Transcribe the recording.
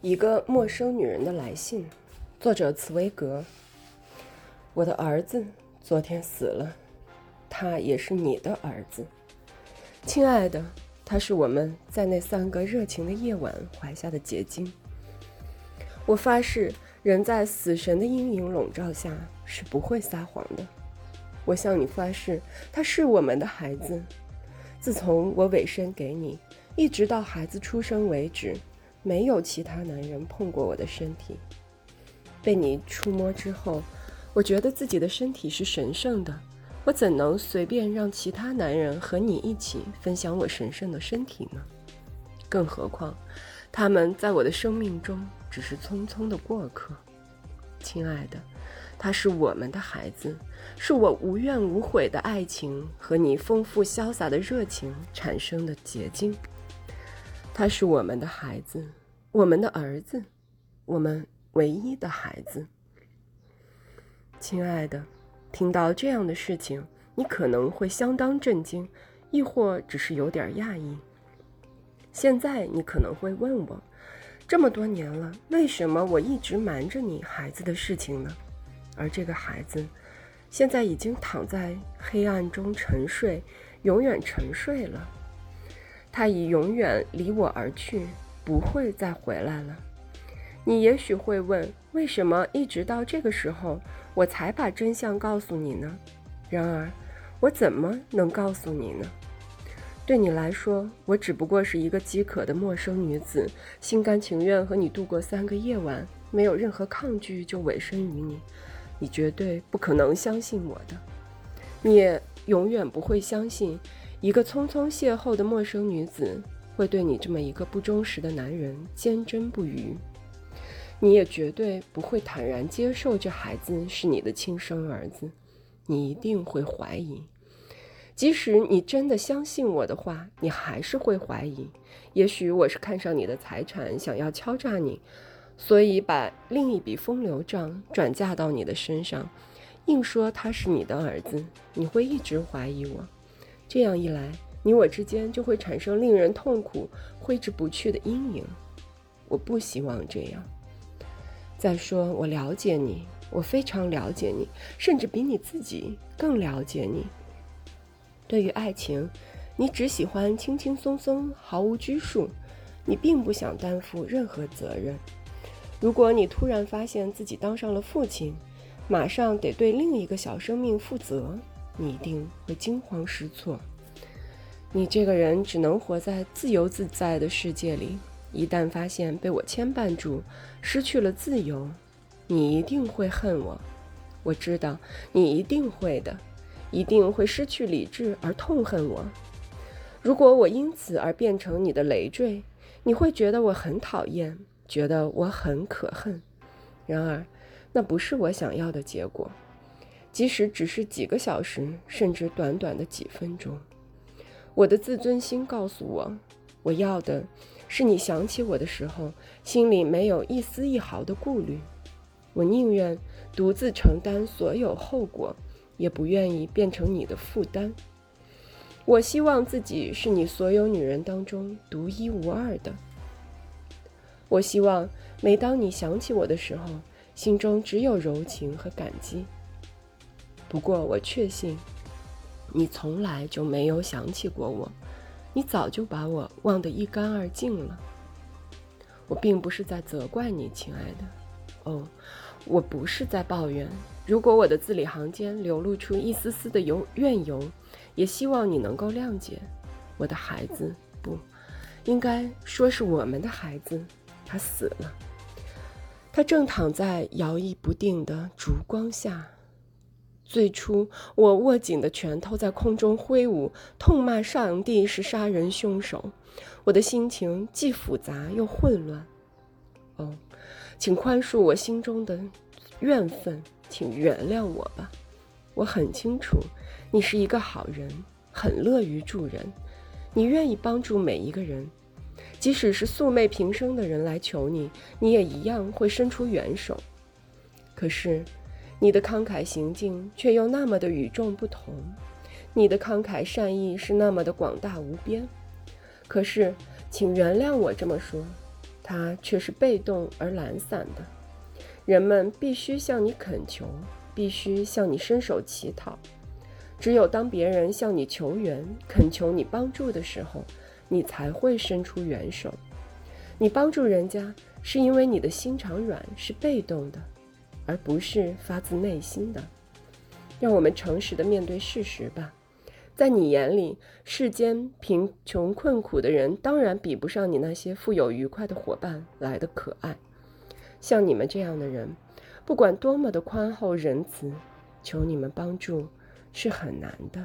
一个陌生女人的来信，作者茨威格。我的儿子昨天死了，他也是你的儿子，亲爱的，他是我们在那三个热情的夜晚怀下的结晶。我发誓，人在死神的阴影笼罩下是不会撒谎的。我向你发誓，他是我们的孩子。自从我委身给你，一直到孩子出生为止。没有其他男人碰过我的身体。被你触摸之后，我觉得自己的身体是神圣的。我怎能随便让其他男人和你一起分享我神圣的身体呢？更何况，他们在我的生命中只是匆匆的过客。亲爱的，他是我们的孩子，是我无怨无悔的爱情和你丰富潇洒的热情产生的结晶。他是我们的孩子，我们的儿子，我们唯一的孩子。亲爱的，听到这样的事情，你可能会相当震惊，亦或只是有点讶异。现在你可能会问我，这么多年了，为什么我一直瞒着你孩子的事情呢？而这个孩子，现在已经躺在黑暗中沉睡，永远沉睡了。他已永远离我而去，不会再回来了。你也许会问，为什么一直到这个时候我才把真相告诉你呢？然而，我怎么能告诉你呢？对你来说，我只不过是一个饥渴的陌生女子，心甘情愿和你度过三个夜晚，没有任何抗拒就委身于你。你绝对不可能相信我的，你也永远不会相信。一个匆匆邂逅的陌生女子会对你这么一个不忠实的男人坚贞不渝，你也绝对不会坦然接受这孩子是你的亲生儿子，你一定会怀疑。即使你真的相信我的话，你还是会怀疑。也许我是看上你的财产，想要敲诈你，所以把另一笔风流账转嫁到你的身上，硬说他是你的儿子，你会一直怀疑我。这样一来，你我之间就会产生令人痛苦、挥之不去的阴影。我不希望这样。再说，我了解你，我非常了解你，甚至比你自己更了解你。对于爱情，你只喜欢轻轻松松、毫无拘束，你并不想担负任何责任。如果你突然发现自己当上了父亲，马上得对另一个小生命负责。你一定会惊慌失措。你这个人只能活在自由自在的世界里，一旦发现被我牵绊住，失去了自由，你一定会恨我。我知道你一定会的，一定会失去理智而痛恨我。如果我因此而变成你的累赘，你会觉得我很讨厌，觉得我很可恨。然而，那不是我想要的结果。即使只是几个小时，甚至短短的几分钟，我的自尊心告诉我，我要的是你想起我的时候，心里没有一丝一毫的顾虑。我宁愿独自承担所有后果，也不愿意变成你的负担。我希望自己是你所有女人当中独一无二的。我希望每当你想起我的时候，心中只有柔情和感激。不过，我确信，你从来就没有想起过我，你早就把我忘得一干二净了。我并不是在责怪你，亲爱的。哦，我不是在抱怨。如果我的字里行间流露出一丝丝的由怨尤，也希望你能够谅解。我的孩子，不应该说是我们的孩子，他死了。他正躺在摇曳不定的烛光下。最初，我握紧的拳头在空中挥舞，痛骂上帝是杀人凶手。我的心情既复杂又混乱。哦，请宽恕我心中的怨愤，请原谅我吧。我很清楚，你是一个好人，很乐于助人，你愿意帮助每一个人，即使是素昧平生的人来求你，你也一样会伸出援手。可是。你的慷慨行径却又那么的与众不同，你的慷慨善意是那么的广大无边。可是，请原谅我这么说，它却是被动而懒散的。人们必须向你恳求，必须向你伸手乞讨。只有当别人向你求援、恳求你帮助的时候，你才会伸出援手。你帮助人家，是因为你的心肠软，是被动的，而不是发自内心的。让我们诚实的面对事实吧。在你眼里，世间贫穷困苦的人，当然比不上你那些富有愉快的伙伴来的可爱。像你们这样的人，不管多么的宽厚仁慈，求你们帮助是很难的。